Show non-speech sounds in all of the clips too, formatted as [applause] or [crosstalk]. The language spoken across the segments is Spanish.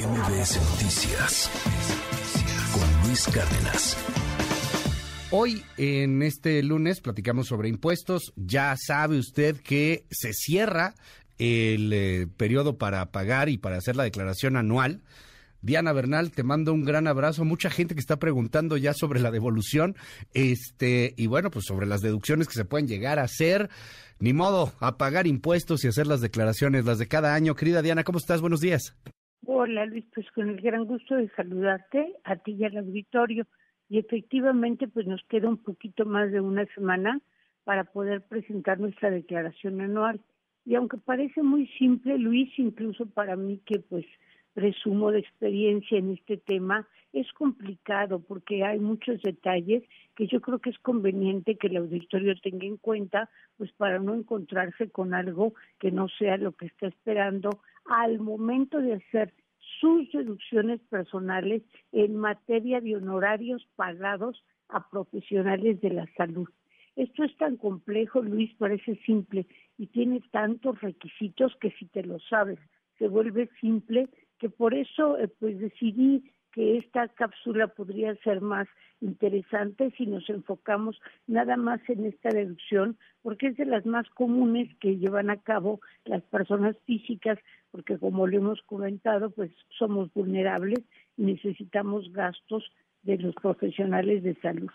MBS Noticias con Luis Cárdenas. Hoy, en este lunes, platicamos sobre impuestos. Ya sabe usted que se cierra el eh, periodo para pagar y para hacer la declaración anual. Diana Bernal, te mando un gran abrazo. Mucha gente que está preguntando ya sobre la devolución, este, y bueno, pues sobre las deducciones que se pueden llegar a hacer. Ni modo, a pagar impuestos y hacer las declaraciones, las de cada año. Querida Diana, ¿cómo estás? Buenos días. Hola Luis, pues con el gran gusto de saludarte a ti y al auditorio. Y efectivamente, pues nos queda un poquito más de una semana para poder presentar nuestra declaración anual. Y aunque parece muy simple, Luis, incluso para mí que pues presumo de experiencia en este tema, es complicado porque hay muchos detalles que yo creo que es conveniente que el auditorio tenga en cuenta, pues para no encontrarse con algo que no sea lo que está esperando al momento de hacer sus deducciones personales en materia de honorarios pagados a profesionales de la salud. Esto es tan complejo, Luis, parece simple y tiene tantos requisitos que si te lo sabes se vuelve simple que por eso eh, pues decidí que esta cápsula podría ser más interesante si nos enfocamos nada más en esta deducción, porque es de las más comunes que llevan a cabo las personas físicas, porque como lo hemos comentado, pues somos vulnerables y necesitamos gastos de los profesionales de salud.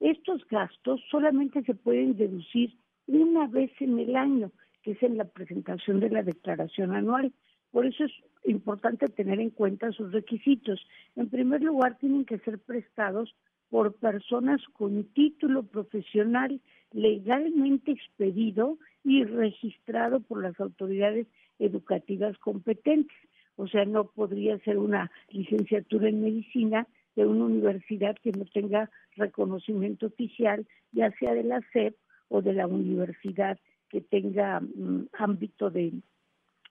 Estos gastos solamente se pueden deducir una vez en el año, que es en la presentación de la declaración anual. Por eso es importante tener en cuenta sus requisitos. En primer lugar, tienen que ser prestados por personas con título profesional legalmente expedido y registrado por las autoridades educativas competentes. O sea, no podría ser una licenciatura en medicina de una universidad que no tenga reconocimiento oficial, ya sea de la SEP o de la universidad que tenga mm, ámbito de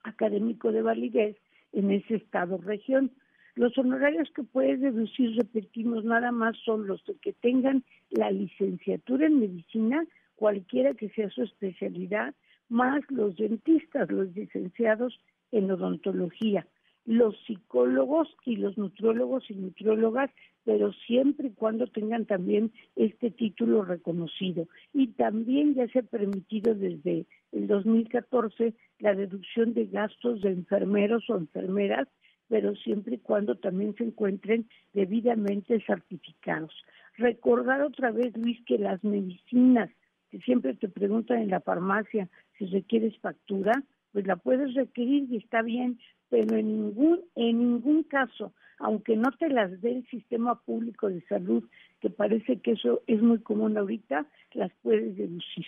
académico de validez en ese estado o región. Los honorarios que puedes deducir, repetimos, nada más son los que tengan la licenciatura en medicina, cualquiera que sea su especialidad, más los dentistas, los licenciados en odontología, los psicólogos y los nutriólogos y nutriólogas, pero siempre y cuando tengan también este título reconocido. Y también ya se ha permitido desde el 2014 la deducción de gastos de enfermeros o enfermeras, pero siempre y cuando también se encuentren debidamente certificados. Recordar otra vez, Luis, que las medicinas, que siempre te preguntan en la farmacia si requieres factura, pues la puedes requerir y está bien, pero en ningún, en ningún caso, aunque no te las dé el sistema público de salud, que parece que eso es muy común ahorita, las puedes deducir.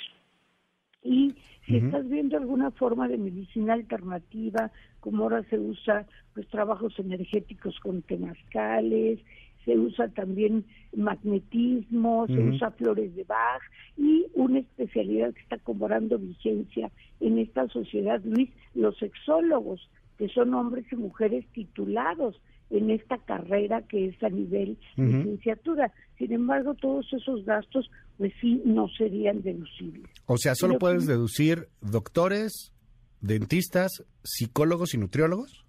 Y si estás viendo alguna forma de medicina alternativa, como ahora se usa pues trabajos energéticos con temazcales, se usa también magnetismo, se usa flores de Bach y una especialidad que está cobrando vigencia en esta sociedad, Luis, los sexólogos, que son hombres y mujeres titulados en esta carrera que es a nivel licenciatura. Sin embargo, todos esos gastos, pues sí, no serían deducibles. O sea, ¿solo puedes deducir doctores, dentistas, psicólogos y nutriólogos?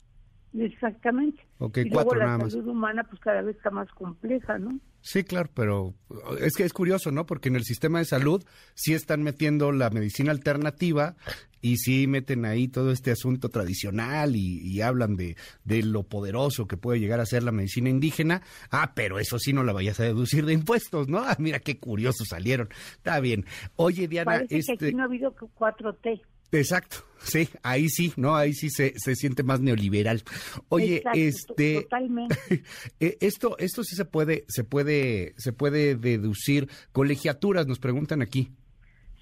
Exactamente. Ok, y cuatro nada más. La salud humana, pues cada vez está más compleja, ¿no? Sí, claro, pero es que es curioso, ¿no? Porque en el sistema de salud sí están metiendo la medicina alternativa y sí meten ahí todo este asunto tradicional y, hablan de, de, lo poderoso que puede llegar a ser la medicina indígena. Ah, pero eso sí no la vayas a deducir de impuestos, ¿no? [laughs] Ah, mira qué curioso salieron. Está bien. Oye, Diana, Parece este... que aquí no ha habido 4T. Exacto, sí, ahí sí, ¿no? Ahí sí se, se siente más neoliberal. Oye, este totalmente. [laughs] Eh, esto esto sí se puede se puede se puede deducir colegiaturas, nos preguntan aquí.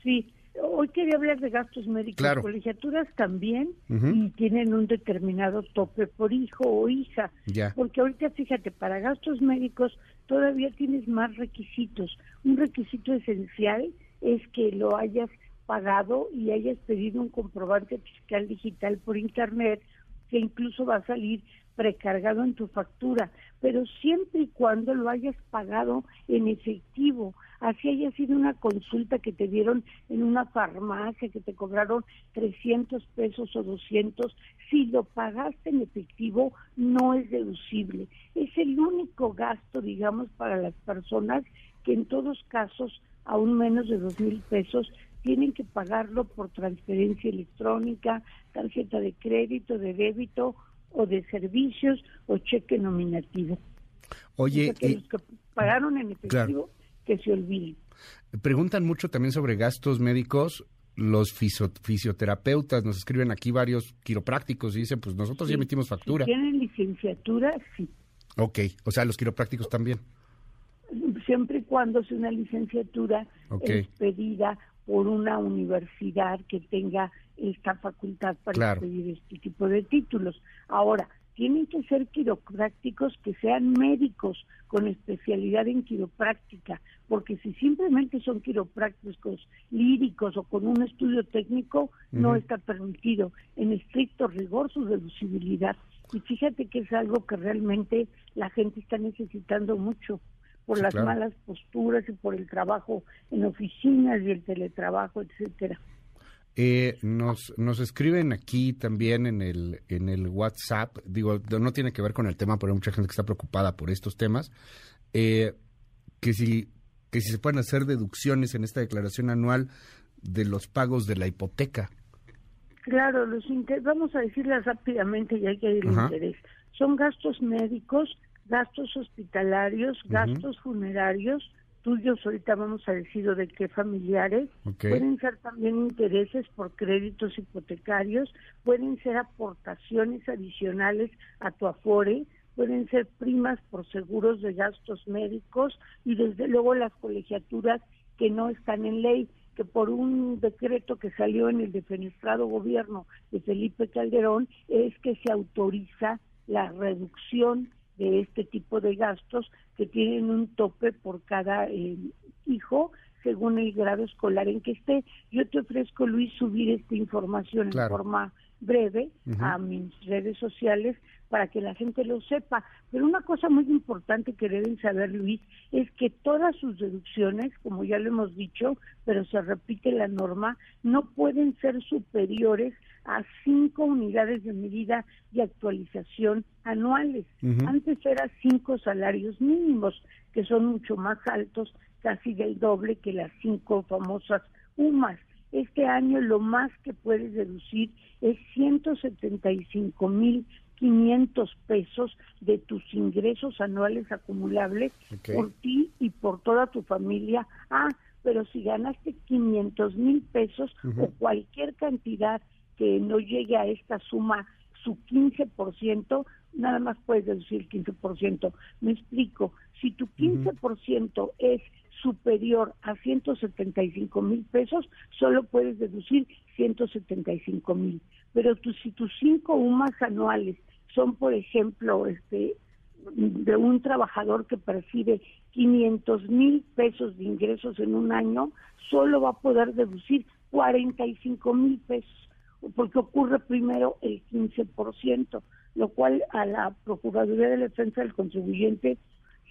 Sí, hoy quería hablar de gastos médicos, claro. colegiaturas también y tienen un determinado tope por hijo o hija, ya. porque ahorita fíjate, para gastos médicos todavía tienes más requisitos. Un requisito esencial es que lo hayas pagado y hayas pedido un comprobante fiscal digital por internet que incluso va a salir precargado en tu factura, pero siempre y cuando lo hayas pagado en efectivo, así haya sido una consulta que te dieron en una farmacia, que te cobraron 300 pesos o 200, si lo pagaste en efectivo no es deducible. Es el único gasto, digamos, para las personas que en todos casos, aún menos de dos mil pesos, tienen que pagarlo por transferencia electrónica, tarjeta de crédito, de débito o de servicios o cheque nominativo. Oye, que los que pagaron en efectivo, que se olviden. Preguntan mucho también sobre gastos médicos. Los fisioterapeutas nos escriben aquí varios quiroprácticos y dicen, pues nosotros ya emitimos factura. Si tienen licenciatura, sí. Ok, o sea, los quiroprácticos también. Siempre y cuando sea una licenciatura expedida por una universidad que tenga esta facultad para pedir este tipo de títulos. Ahora, tienen que ser quiroprácticos que sean médicos con especialidad en quiropráctica, porque si simplemente son quiroprácticos líricos o con un estudio técnico, no está permitido en estricto rigor su deducibilidad. Y fíjate que es algo que realmente la gente está necesitando mucho por las malas posturas y por el trabajo en oficinas y el teletrabajo, etcétera. Eh, nos, nos escriben aquí también en el, en el WhatsApp, digo, no tiene que ver con el tema, pero hay mucha gente que está preocupada por estos temas, eh, que, si, que si se pueden hacer deducciones en esta declaración anual de los pagos de la hipoteca. Claro, los vamos a decirles rápidamente y hay que ir interés. Son gastos médicos, gastos hospitalarios, gastos funerarios, tuyos, ahorita vamos a decir de qué familiares, pueden ser también intereses por créditos hipotecarios, pueden ser aportaciones adicionales a tu afore, pueden ser primas por seguros de gastos médicos y desde luego las colegiaturas que no están en ley, que por un decreto que salió en el defenestrado gobierno de Felipe Calderón es que se autoriza la reducción de este tipo de gastos que tienen un tope por cada eh, hijo según el grado escolar en que esté. Yo te ofrezco, Luis, subir esta información en forma breve a mis redes sociales para que la gente lo sepa. Pero una cosa muy importante que deben saber, Luis, es que todas sus deducciones, como ya lo hemos dicho, pero se repite la norma, no pueden ser superiores a cinco unidades de medida y actualización anuales. Antes eran cinco salarios mínimos, que son mucho más altos, casi del doble que las cinco famosas UMAS. Este año lo más que puedes deducir es 175 mil 500 pesos de tus ingresos anuales acumulables por ti y por toda tu familia. Ah, pero si ganaste 500 mil pesos o cualquier cantidad que no llegue a esta suma, su 15%, nada más puedes deducir 15%. Me explico, si tu 15% es superior a 175 mil pesos, solo puedes deducir 175 mil. Pero tú, si tus cinco UMAS anuales son, por ejemplo, este de un trabajador que percibe 500 mil pesos de ingresos en un año, solo va a poder deducir 45 mil pesos, porque ocurre primero el 15%, lo cual a la Procuraduría de Defensa del Contribuyente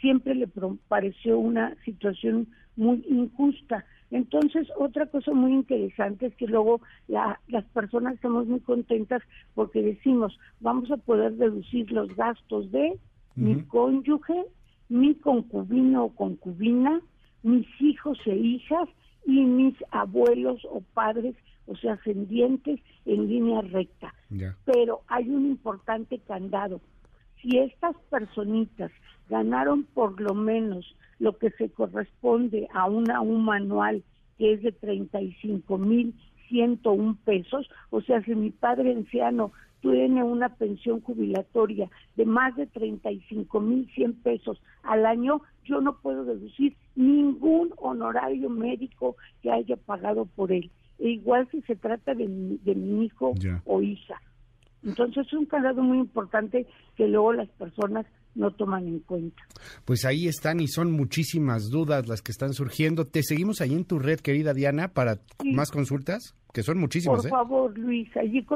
siempre le pareció una situación muy injusta. Entonces, otra cosa muy interesante es que luego las personas estamos muy contentas porque decimos, vamos a poder deducir los gastos de mi cónyuge, mi concubino o concubina, mis hijos e hijas y mis abuelos o padres, o sea, ascendientes en línea recta. Pero hay un importante candado. Si estas personitas ganaron por lo menos lo que se corresponde a una UMA anual, que es de 35 mil 101 pesos, o sea, si mi padre anciano tiene una pensión jubilatoria de más de 35 mil 100 pesos al año, yo no puedo deducir ningún honorario médico que haya pagado por él. Igual si se trata de, mi hijo o hija. Entonces es un calado muy importante que luego las personas no toman en cuenta. Pues ahí están y son muchísimas dudas las que están surgiendo. Te seguimos ahí en tu red, querida Diana, para más consultas, que son muchísimas. Por ¿eh? favor, Luis, allí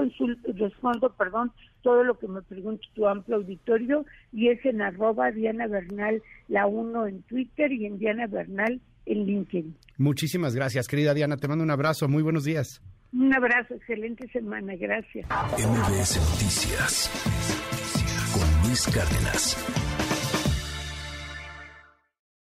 respondo, perdón, todo lo que me pregunte tu amplio auditorio y es en arroba Diana Bernal, la uno en Twitter y en Diana Bernal en LinkedIn. Muchísimas gracias, querida Diana. Te mando un abrazo. Muy buenos días. Un abrazo, excelente semana. Gracias. MBS Noticias con Luis Cárdenas.